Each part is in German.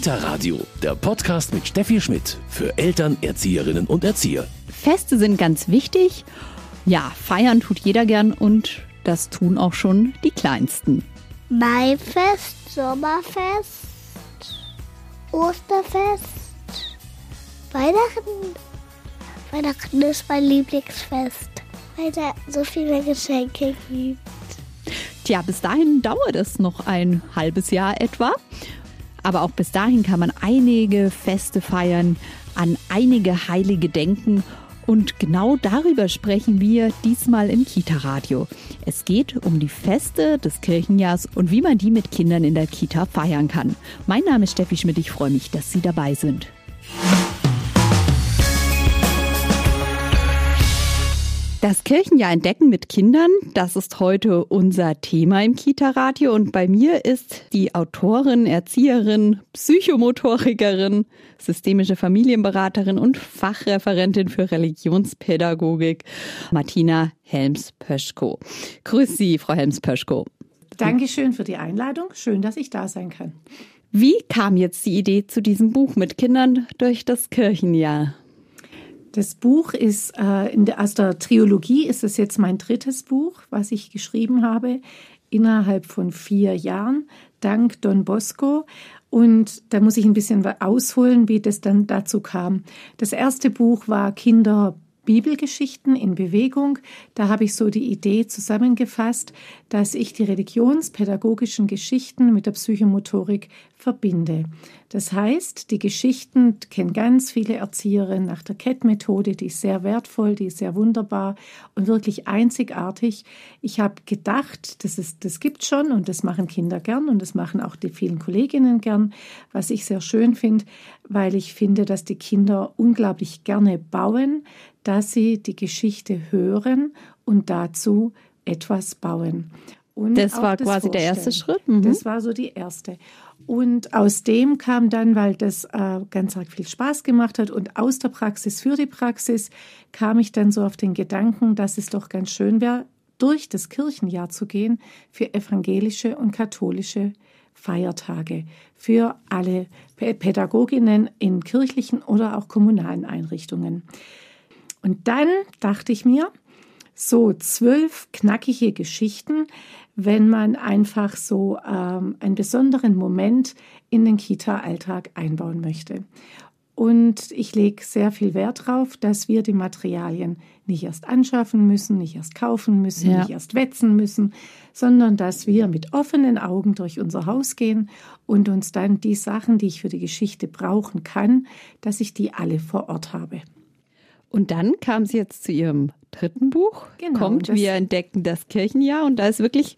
Kita Radio, der Podcast mit Steffi Schmidt für Eltern, Erzieherinnen und Erzieher. Feste sind ganz wichtig. Ja, feiern tut jeder gern und das tun auch schon die Kleinsten. Maifest, Sommerfest, Osterfest, Weihnachten. Weihnachten ist mein Lieblingsfest, weil da so viele Geschenke gibt. Tja, bis dahin dauert es noch ein halbes Jahr etwa. Aber auch bis dahin kann man einige Feste feiern, an einige Heilige denken. Und genau darüber sprechen wir diesmal im Kita-Radio. Es geht um die Feste des Kirchenjahrs und wie man die mit Kindern in der Kita feiern kann. Mein Name ist Steffi Schmidt, ich freue mich, dass Sie dabei sind. Das Kirchenjahr entdecken mit Kindern, das ist heute unser Thema im Kita-Radio. Und bei mir ist die Autorin, Erzieherin, Psychomotorikerin, systemische Familienberaterin und Fachreferentin für Religionspädagogik, Martina Helms-Pöschko. Grüß Sie, Frau Helms-Pöschko. Dankeschön für die Einladung. Schön, dass ich da sein kann. Wie kam jetzt die Idee zu diesem Buch mit Kindern durch das Kirchenjahr? Das Buch ist äh, in der, aus der Triologie ist es jetzt mein drittes Buch, was ich geschrieben habe innerhalb von vier Jahren, dank Don Bosco. Und da muss ich ein bisschen ausholen, wie das dann dazu kam. Das erste Buch war Kinder Bibelgeschichten in Bewegung. Da habe ich so die Idee zusammengefasst, dass ich die religionspädagogischen Geschichten mit der Psychomotorik verbinde. Das heißt, die Geschichten kennen ganz viele Erzieherinnen nach der Cat-Methode, die ist sehr wertvoll, die ist sehr wunderbar und wirklich einzigartig. Ich habe gedacht, das, ist, das gibt schon und das machen Kinder gern und das machen auch die vielen Kolleginnen gern, was ich sehr schön finde, weil ich finde, dass die Kinder unglaublich gerne bauen, dass sie die Geschichte hören und dazu etwas bauen. Und das war das quasi der erste Schritt. Mhm. Das war so die erste. Und aus dem kam dann, weil das äh, ganz viel Spaß gemacht hat und aus der Praxis für die Praxis, kam ich dann so auf den Gedanken, dass es doch ganz schön wäre, durch das Kirchenjahr zu gehen für evangelische und katholische Feiertage, für alle Pädagoginnen in kirchlichen oder auch kommunalen Einrichtungen. Und dann dachte ich mir, so zwölf knackige Geschichten, wenn man einfach so ähm, einen besonderen Moment in den Kita-Alltag einbauen möchte. Und ich lege sehr viel Wert darauf, dass wir die Materialien nicht erst anschaffen müssen, nicht erst kaufen müssen, ja. nicht erst wetzen müssen, sondern dass wir mit offenen Augen durch unser Haus gehen und uns dann die Sachen, die ich für die Geschichte brauchen kann, dass ich die alle vor Ort habe. Und dann kam sie jetzt zu ihrem dritten Buch, genau, kommt, wir entdecken das Kirchenjahr und da ist wirklich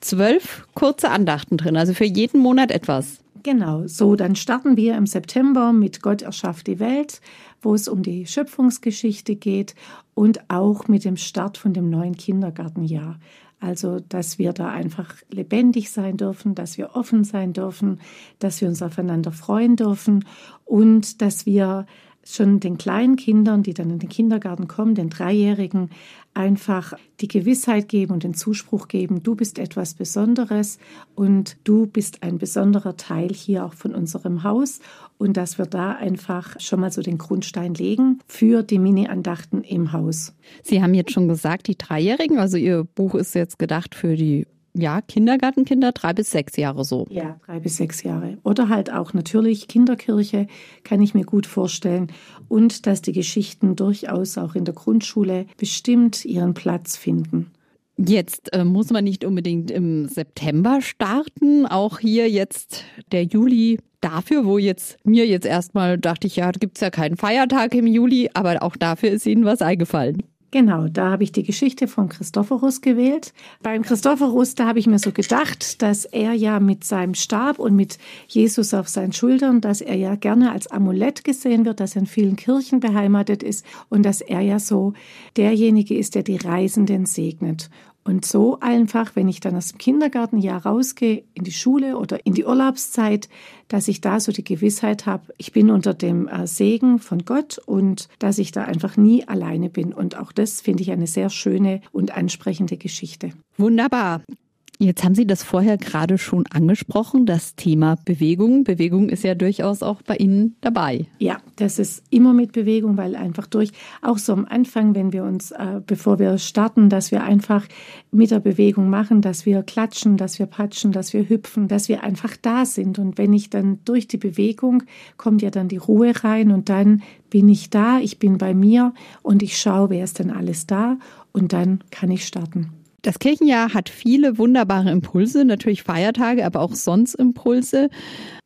zwölf kurze Andachten drin, also für jeden Monat etwas. Genau, so dann starten wir im September mit Gott erschafft die Welt, wo es um die Schöpfungsgeschichte geht und auch mit dem Start von dem neuen Kindergartenjahr. Also, dass wir da einfach lebendig sein dürfen, dass wir offen sein dürfen, dass wir uns aufeinander freuen dürfen und dass wir schon den kleinen Kindern, die dann in den Kindergarten kommen, den Dreijährigen, einfach die Gewissheit geben und den Zuspruch geben, du bist etwas Besonderes und du bist ein besonderer Teil hier auch von unserem Haus und dass wir da einfach schon mal so den Grundstein legen für die Mini-Andachten im Haus. Sie haben jetzt schon gesagt, die Dreijährigen, also Ihr Buch ist jetzt gedacht für die ja, Kindergartenkinder, drei bis sechs Jahre so. Ja, drei bis sechs Jahre. Oder halt auch natürlich Kinderkirche, kann ich mir gut vorstellen. Und dass die Geschichten durchaus auch in der Grundschule bestimmt ihren Platz finden. Jetzt äh, muss man nicht unbedingt im September starten. Auch hier jetzt der Juli dafür, wo jetzt mir jetzt erstmal dachte ich, ja, gibt es ja keinen Feiertag im Juli, aber auch dafür ist Ihnen was eingefallen. Genau, da habe ich die Geschichte von Christophorus gewählt. Beim Christophorus, da habe ich mir so gedacht, dass er ja mit seinem Stab und mit Jesus auf seinen Schultern, dass er ja gerne als Amulett gesehen wird, dass er in vielen Kirchen beheimatet ist und dass er ja so derjenige ist, der die Reisenden segnet. Und so einfach, wenn ich dann aus dem Kindergartenjahr rausgehe, in die Schule oder in die Urlaubszeit, dass ich da so die Gewissheit habe, ich bin unter dem äh, Segen von Gott und dass ich da einfach nie alleine bin. Und auch das finde ich eine sehr schöne und ansprechende Geschichte. Wunderbar. Jetzt haben Sie das vorher gerade schon angesprochen, das Thema Bewegung. Bewegung ist ja durchaus auch bei Ihnen dabei. Ja, das ist immer mit Bewegung, weil einfach durch, auch so am Anfang, wenn wir uns, äh, bevor wir starten, dass wir einfach mit der Bewegung machen, dass wir klatschen, dass wir patschen, dass wir hüpfen, dass wir einfach da sind. Und wenn ich dann durch die Bewegung kommt ja dann die Ruhe rein und dann bin ich da, ich bin bei mir und ich schaue, wer ist denn alles da und dann kann ich starten. Das Kirchenjahr hat viele wunderbare Impulse, natürlich Feiertage, aber auch sonst Impulse.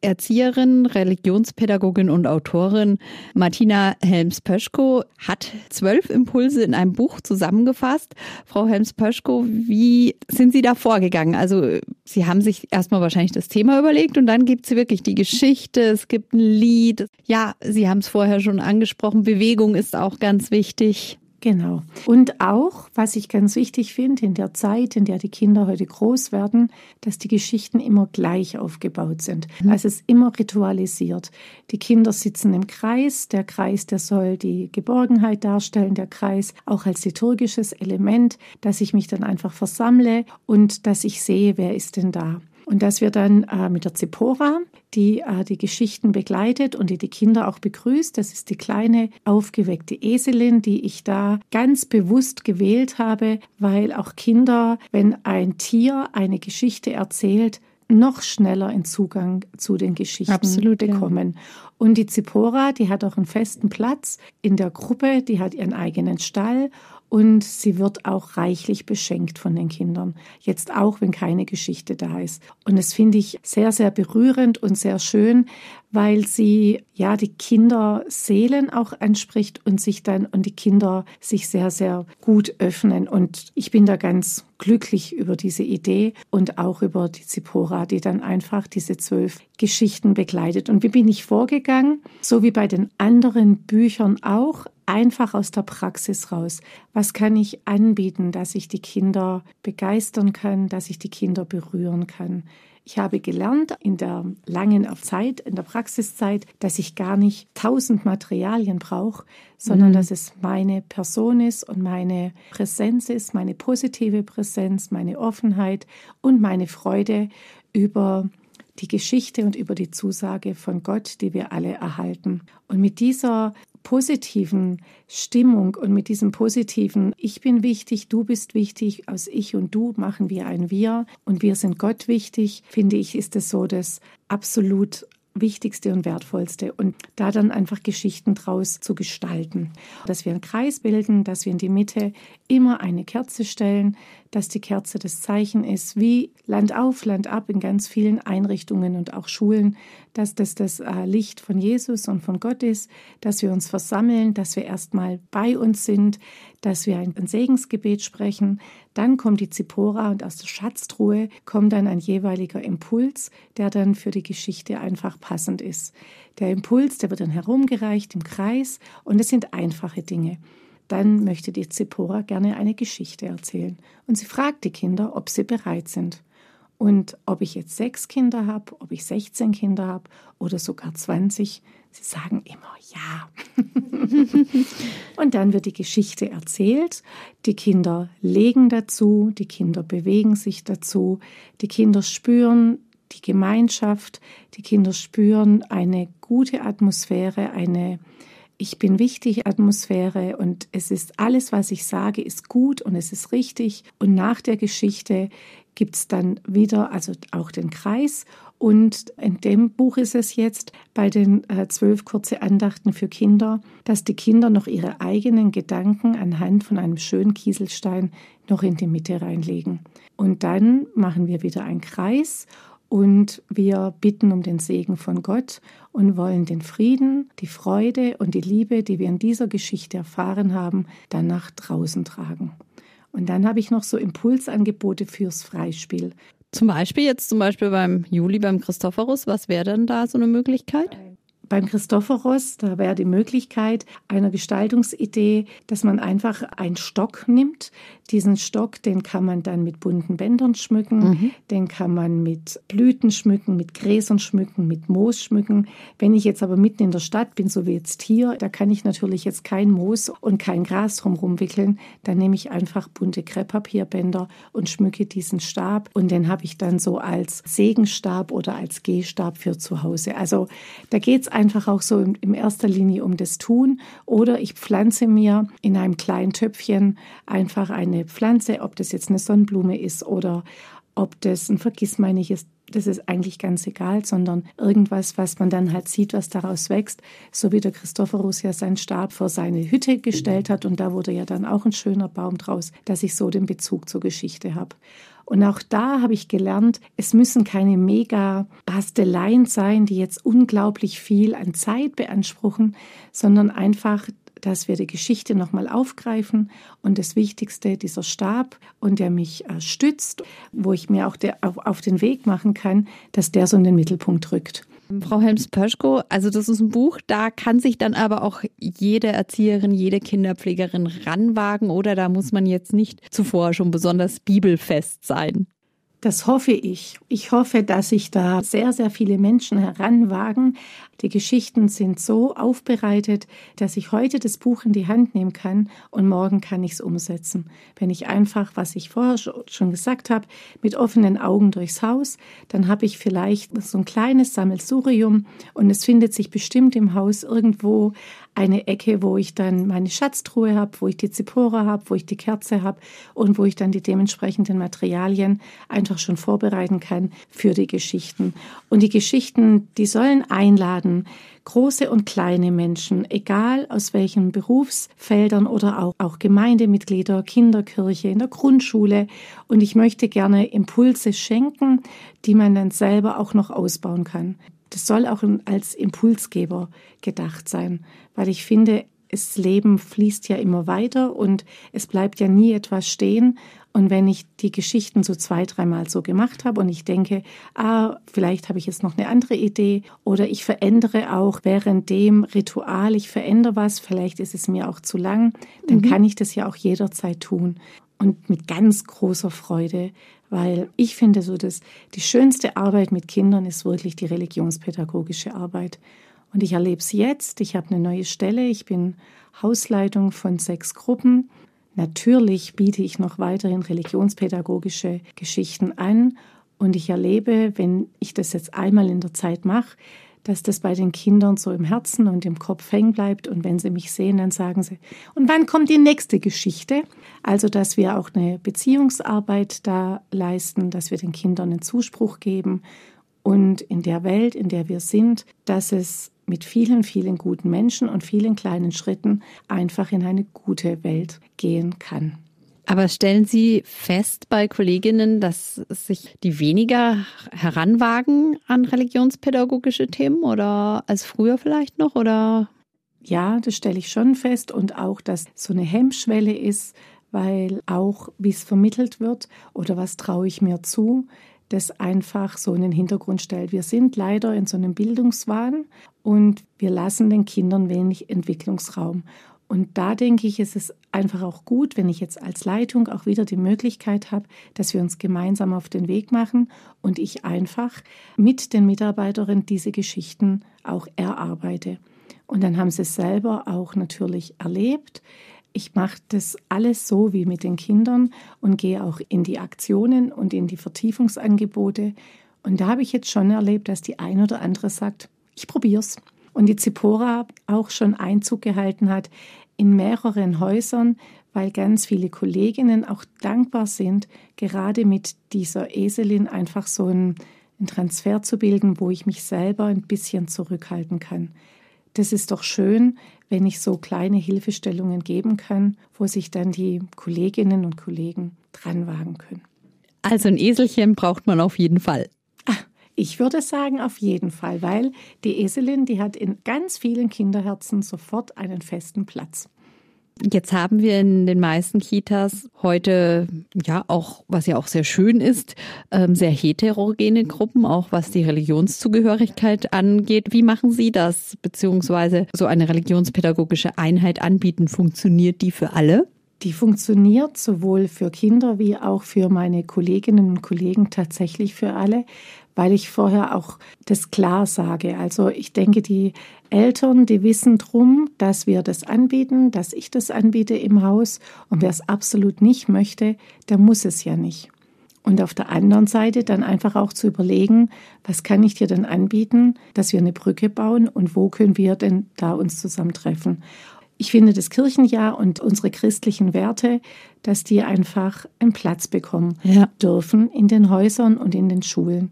Erzieherin, Religionspädagogin und Autorin Martina Helms-Pöschko hat zwölf Impulse in einem Buch zusammengefasst. Frau Helms-Pöschko, wie sind Sie da vorgegangen? Also Sie haben sich erstmal wahrscheinlich das Thema überlegt und dann gibt es wirklich die Geschichte, es gibt ein Lied. Ja, Sie haben es vorher schon angesprochen, Bewegung ist auch ganz wichtig. Genau. Und auch, was ich ganz wichtig finde, in der Zeit, in der die Kinder heute groß werden, dass die Geschichten immer gleich aufgebaut sind. Mhm. Also es ist immer ritualisiert. Die Kinder sitzen im Kreis. Der Kreis, der soll die Geborgenheit darstellen. Der Kreis auch als liturgisches Element, dass ich mich dann einfach versammle und dass ich sehe, wer ist denn da. Und dass wir dann äh, mit der Zipora, die äh, die Geschichten begleitet und die die Kinder auch begrüßt, das ist die kleine aufgeweckte Eselin, die ich da ganz bewusst gewählt habe, weil auch Kinder, wenn ein Tier eine Geschichte erzählt, noch schneller in Zugang zu den Geschichten Absolut, bekommen. Ja. Und die Zipora, die hat auch einen festen Platz in der Gruppe, die hat ihren eigenen Stall und sie wird auch reichlich beschenkt von den Kindern. Jetzt auch, wenn keine Geschichte da ist. Und das finde ich sehr, sehr berührend und sehr schön, weil sie ja die Kinderseelen auch anspricht und sich dann und die Kinder sich sehr, sehr gut öffnen. Und ich bin da ganz glücklich über diese Idee und auch über die Zipora, die dann einfach diese zwölf Geschichten begleitet. Und wie bin ich vorgegangen? So wie bei den anderen Büchern auch, einfach aus der Praxis raus. Was kann ich anbieten, dass ich die Kinder begeistern kann, dass ich die Kinder berühren kann? Ich habe gelernt in der langen Zeit, in der Praxiszeit, dass ich gar nicht tausend Materialien brauche, sondern mhm. dass es meine Person ist und meine Präsenz ist, meine positive Präsenz, meine Offenheit und meine Freude über die Geschichte und über die Zusage von Gott, die wir alle erhalten. Und mit dieser positiven Stimmung und mit diesem positiven Ich bin wichtig, du bist wichtig, aus Ich und Du machen wir ein Wir und wir sind Gott wichtig, finde ich, ist es so das absolut Wichtigste und Wertvollste und da dann einfach Geschichten draus zu gestalten. Dass wir einen Kreis bilden, dass wir in die Mitte immer eine Kerze stellen, dass die Kerze das Zeichen ist, wie Land auf, Land ab in ganz vielen Einrichtungen und auch Schulen, dass das das äh, Licht von Jesus und von Gott ist, dass wir uns versammeln, dass wir erstmal bei uns sind, dass wir ein Segensgebet sprechen. Dann kommt die Zipora und aus der Schatztruhe kommt dann ein jeweiliger Impuls, der dann für die Geschichte einfach passend ist. Der Impuls, der wird dann herumgereicht im Kreis und es sind einfache Dinge dann möchte die Zipora gerne eine Geschichte erzählen. Und sie fragt die Kinder, ob sie bereit sind. Und ob ich jetzt sechs Kinder habe, ob ich 16 Kinder habe oder sogar 20, sie sagen immer ja. und dann wird die Geschichte erzählt. Die Kinder legen dazu, die Kinder bewegen sich dazu, die Kinder spüren die Gemeinschaft, die Kinder spüren eine gute Atmosphäre, eine ich bin wichtig Atmosphäre und es ist alles, was ich sage, ist gut und es ist richtig. Und nach der Geschichte gibt es dann wieder, also auch den Kreis. Und in dem Buch ist es jetzt bei den äh, zwölf kurze Andachten für Kinder, dass die Kinder noch ihre eigenen Gedanken anhand von einem schönen Kieselstein noch in die Mitte reinlegen. Und dann machen wir wieder einen Kreis und wir bitten um den Segen von Gott und wollen den Frieden, die Freude und die Liebe, die wir in dieser Geschichte erfahren haben, dann nach draußen tragen. Und dann habe ich noch so Impulsangebote fürs Freispiel. Zum Beispiel jetzt zum Beispiel beim Juli, beim Christophorus, was wäre denn da so eine Möglichkeit? Beim Christophoros, da wäre die Möglichkeit einer Gestaltungsidee, dass man einfach einen Stock nimmt. Diesen Stock, den kann man dann mit bunten Bändern schmücken, mhm. den kann man mit Blüten schmücken, mit Gräsern schmücken, mit Moos schmücken. Wenn ich jetzt aber mitten in der Stadt bin, so wie jetzt hier, da kann ich natürlich jetzt kein Moos und kein Gras drumherum wickeln. Dann nehme ich einfach bunte Krepppapierbänder und schmücke diesen Stab und den habe ich dann so als Segenstab oder als Gehstab für zu Hause. Also da geht es einfach auch so in, in erster Linie um das Tun. Oder ich pflanze mir in einem kleinen Töpfchen einfach eine Pflanze, ob das jetzt eine Sonnenblume ist oder ob das ein Vergissmeinnicht ist, das ist eigentlich ganz egal, sondern irgendwas, was man dann halt sieht, was daraus wächst, so wie der Christophorus ja seinen Stab vor seine Hütte gestellt hat. Und da wurde ja dann auch ein schöner Baum draus, dass ich so den Bezug zur Geschichte habe. Und auch da habe ich gelernt, es müssen keine mega Basteleien sein, die jetzt unglaublich viel an Zeit beanspruchen, sondern einfach dass wir die Geschichte nochmal aufgreifen und das Wichtigste, dieser Stab und der mich äh, stützt, wo ich mir auch der, auf, auf den Weg machen kann, dass der so in den Mittelpunkt rückt. Frau Helms-Pöschko, also das ist ein Buch, da kann sich dann aber auch jede Erzieherin, jede Kinderpflegerin ranwagen oder da muss man jetzt nicht zuvor schon besonders bibelfest sein. Das hoffe ich. Ich hoffe, dass sich da sehr, sehr viele Menschen heranwagen. Die Geschichten sind so aufbereitet, dass ich heute das Buch in die Hand nehmen kann und morgen kann ich es umsetzen. Wenn ich einfach, was ich vorher schon gesagt habe, mit offenen Augen durchs Haus, dann habe ich vielleicht so ein kleines Sammelsurium und es findet sich bestimmt im Haus irgendwo eine Ecke, wo ich dann meine Schatztruhe habe, wo ich die Zipora habe, wo ich die Kerze habe und wo ich dann die dementsprechenden Materialien einfach schon vorbereiten kann für die Geschichten. Und die Geschichten, die sollen einladen, große und kleine Menschen, egal aus welchen Berufsfeldern oder auch, auch Gemeindemitglieder, Kinderkirche, in der Grundschule. Und ich möchte gerne Impulse schenken, die man dann selber auch noch ausbauen kann das soll auch als Impulsgeber gedacht sein, weil ich finde, das Leben fließt ja immer weiter und es bleibt ja nie etwas stehen. Und wenn ich die Geschichten so zwei, dreimal so gemacht habe und ich denke, ah, vielleicht habe ich jetzt noch eine andere Idee oder ich verändere auch während dem Ritual, ich verändere was, vielleicht ist es mir auch zu lang, dann mhm. kann ich das ja auch jederzeit tun und mit ganz großer Freude, weil ich finde so, dass die schönste Arbeit mit Kindern ist wirklich die religionspädagogische Arbeit. Und ich erlebe es jetzt. Ich habe eine neue Stelle. Ich bin Hausleitung von sechs Gruppen. Natürlich biete ich noch weiterhin religionspädagogische Geschichten an. Und ich erlebe, wenn ich das jetzt einmal in der Zeit mache, dass das bei den Kindern so im Herzen und im Kopf hängen bleibt. Und wenn sie mich sehen, dann sagen sie, und wann kommt die nächste Geschichte? Also, dass wir auch eine Beziehungsarbeit da leisten, dass wir den Kindern einen Zuspruch geben und in der Welt, in der wir sind, dass es mit vielen, vielen guten Menschen und vielen kleinen Schritten einfach in eine gute Welt gehen kann. Aber stellen Sie fest bei Kolleginnen, dass sich die weniger heranwagen an religionspädagogische Themen oder als früher vielleicht noch oder? Ja, das stelle ich schon fest und auch, dass so eine Hemmschwelle ist, weil auch, wie es vermittelt wird oder was traue ich mir zu, das einfach so in den Hintergrund stellt. Wir sind leider in so einem Bildungswahn und wir lassen den Kindern wenig Entwicklungsraum. Und da denke ich, ist es einfach auch gut, wenn ich jetzt als Leitung auch wieder die Möglichkeit habe, dass wir uns gemeinsam auf den Weg machen und ich einfach mit den Mitarbeiterinnen diese Geschichten auch erarbeite. Und dann haben sie es selber auch natürlich erlebt. Ich mache das alles so wie mit den Kindern und gehe auch in die Aktionen und in die Vertiefungsangebote. Und da habe ich jetzt schon erlebt, dass die ein oder andere sagt, ich probiere es und die Zipora auch schon Einzug gehalten hat in mehreren Häusern, weil ganz viele Kolleginnen auch dankbar sind, gerade mit dieser Eselin einfach so einen, Transfer zu bilden, wo ich mich selber ein bisschen zurückhalten kann. Das ist doch schön, wenn ich so kleine Hilfestellungen geben kann, wo sich dann die Kolleginnen und Kollegen dran wagen können. Also ein Eselchen braucht man auf jeden Fall. Ich würde sagen, auf jeden Fall, weil die Eselin, die hat in ganz vielen Kinderherzen sofort einen festen Platz. Jetzt haben wir in den meisten Kitas heute ja auch, was ja auch sehr schön ist, ähm, sehr heterogene Gruppen, auch was die Religionszugehörigkeit angeht. Wie machen Sie das? Beziehungsweise so eine religionspädagogische Einheit anbieten, funktioniert die für alle? Die funktioniert sowohl für Kinder wie auch für meine Kolleginnen und Kollegen tatsächlich für alle, weil ich vorher auch das klar sage. Also ich denke, die Eltern, die wissen drum, dass wir das anbieten, dass ich das anbiete im Haus. Und wer es absolut nicht möchte, der muss es ja nicht. Und auf der anderen Seite dann einfach auch zu überlegen, was kann ich dir denn anbieten, dass wir eine Brücke bauen und wo können wir denn da uns zusammentreffen. Ich finde das Kirchenjahr und unsere christlichen Werte, dass die einfach einen Platz bekommen ja. dürfen in den Häusern und in den Schulen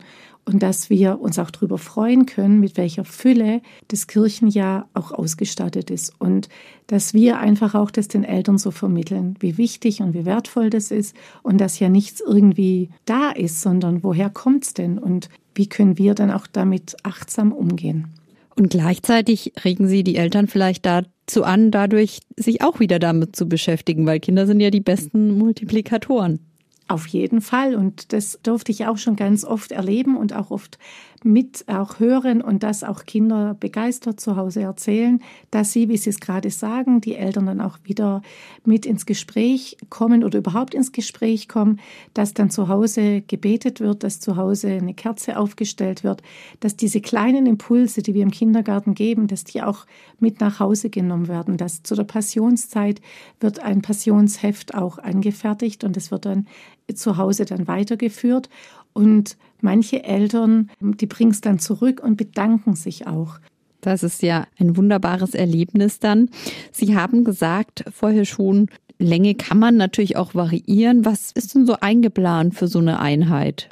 und dass wir uns auch darüber freuen können, mit welcher Fülle das Kirchenjahr auch ausgestattet ist und dass wir einfach auch das den Eltern so vermitteln, wie wichtig und wie wertvoll das ist und dass ja nichts irgendwie da ist, sondern woher kommt es denn und wie können wir dann auch damit achtsam umgehen. Und gleichzeitig regen Sie die Eltern vielleicht dazu an, dadurch sich auch wieder damit zu beschäftigen, weil Kinder sind ja die besten Multiplikatoren. Auf jeden Fall. Und das durfte ich auch schon ganz oft erleben und auch oft mit auch hören und das auch Kinder begeistert zu Hause erzählen, dass sie, wie sie es gerade sagen, die Eltern dann auch wieder mit ins Gespräch kommen oder überhaupt ins Gespräch kommen, dass dann zu Hause gebetet wird, dass zu Hause eine Kerze aufgestellt wird, dass diese kleinen Impulse, die wir im Kindergarten geben, dass die auch mit nach Hause genommen werden, dass zu der Passionszeit wird ein Passionsheft auch angefertigt und es wird dann zu Hause dann weitergeführt und manche Eltern, die bringen es dann zurück und bedanken sich auch. Das ist ja ein wunderbares Erlebnis dann. Sie haben gesagt vorher schon, Länge kann man natürlich auch variieren. Was ist denn so eingeplant für so eine Einheit?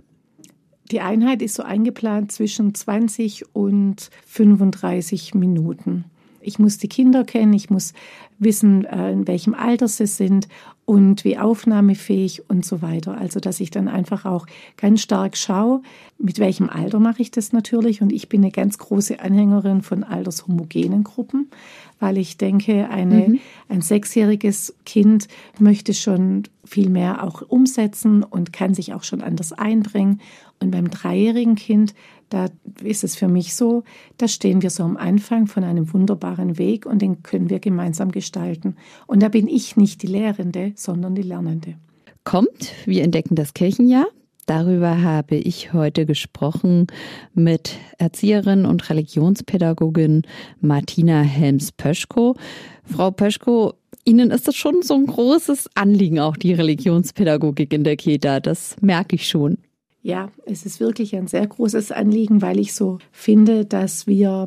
Die Einheit ist so eingeplant zwischen 20 und 35 Minuten. Ich muss die Kinder kennen, ich muss wissen, äh, in welchem Alter sie sind und wie aufnahmefähig und so weiter. Also, dass ich dann einfach auch ganz stark schaue, mit welchem Alter mache ich das natürlich. Und ich bin eine ganz große Anhängerin von altershomogenen Gruppen, weil ich denke, eine, mhm. ein sechsjähriges Kind möchte schon viel mehr auch umsetzen und kann sich auch schon anders einbringen. Und beim dreijährigen Kind da ist es für mich so, da stehen wir so am Anfang von einem wunderbaren Weg und den können wir gemeinsam gestalten. Und da bin ich nicht die Lehrende, sondern die Lernende. Kommt, wir entdecken das Kirchenjahr. Darüber habe ich heute gesprochen mit Erzieherin und Religionspädagogin Martina Helms-Pöschko. Frau Pöschko, Ihnen ist das schon so ein großes Anliegen, auch die Religionspädagogik in der Kita. Das merke ich schon. Ja, es ist wirklich ein sehr großes Anliegen, weil ich so finde, dass wir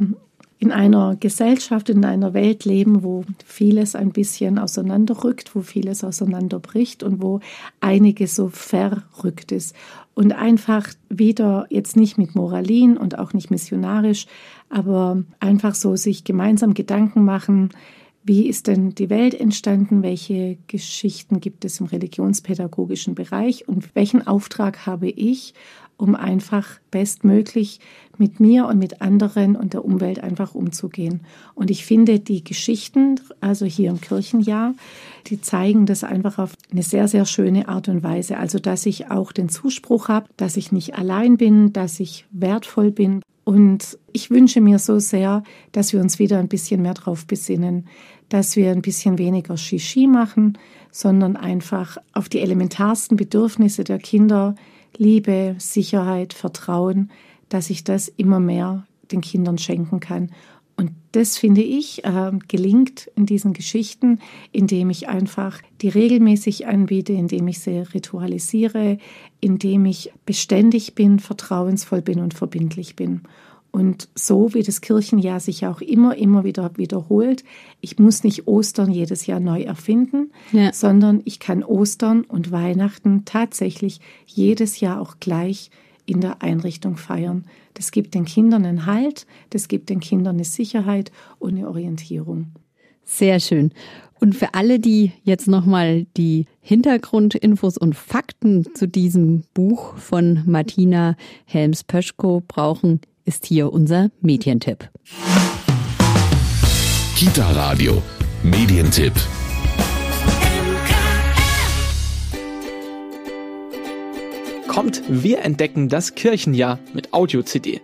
in einer Gesellschaft, in einer Welt leben, wo vieles ein bisschen auseinanderrückt, wo vieles auseinanderbricht und wo einiges so verrückt ist. Und einfach wieder jetzt nicht mit Moralin und auch nicht missionarisch, aber einfach so sich gemeinsam Gedanken machen, wie ist denn die Welt entstanden? Welche Geschichten gibt es im religionspädagogischen Bereich? Und welchen Auftrag habe ich, um einfach bestmöglich mit mir und mit anderen und der Umwelt einfach umzugehen? Und ich finde, die Geschichten, also hier im Kirchenjahr, die zeigen das einfach auf eine sehr, sehr schöne Art und Weise. Also, dass ich auch den Zuspruch habe, dass ich nicht allein bin, dass ich wertvoll bin, und ich wünsche mir so sehr, dass wir uns wieder ein bisschen mehr darauf besinnen, dass wir ein bisschen weniger Shishi machen, sondern einfach auf die elementarsten Bedürfnisse der Kinder, Liebe, Sicherheit, Vertrauen, dass ich das immer mehr den Kindern schenken kann. Und das finde ich äh, gelingt in diesen Geschichten, indem ich einfach die regelmäßig anbiete, indem ich sie ritualisiere, indem ich beständig bin, vertrauensvoll bin und verbindlich bin. Und so wie das Kirchenjahr sich auch immer, immer wieder wiederholt, ich muss nicht Ostern jedes Jahr neu erfinden, ja. sondern ich kann Ostern und Weihnachten tatsächlich jedes Jahr auch gleich in der Einrichtung feiern. Das gibt den Kindern einen Halt, das gibt den Kindern eine Sicherheit und eine Orientierung. Sehr schön. Und für alle, die jetzt nochmal die Hintergrundinfos und Fakten zu diesem Buch von Martina Helms-Pöschko brauchen, ist hier unser Medientipp. Kita Radio, Medientipp. Kommt, wir entdecken das Kirchenjahr mit Audio-CD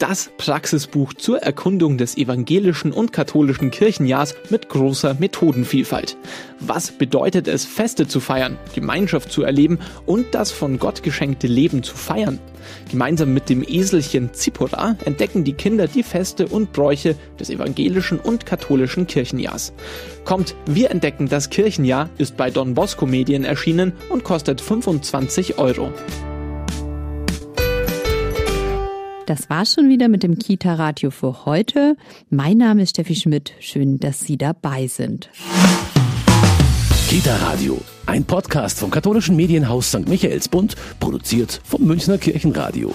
das Praxisbuch zur Erkundung des evangelischen und katholischen Kirchenjahrs mit großer Methodenvielfalt. Was bedeutet es, Feste zu feiern, Gemeinschaft zu erleben und das von Gott geschenkte Leben zu feiern? Gemeinsam mit dem Eselchen Zipora entdecken die Kinder die Feste und Bräuche des evangelischen und katholischen Kirchenjahrs. Kommt, wir entdecken das Kirchenjahr ist bei Don Bosco Medien erschienen und kostet 25 Euro. Das war schon wieder mit dem Kita-Radio für heute. Mein Name ist Steffi Schmidt. Schön, dass Sie dabei sind. Kita Radio, ein Podcast vom katholischen Medienhaus St. Michaelsbund, produziert vom Münchner Kirchenradio.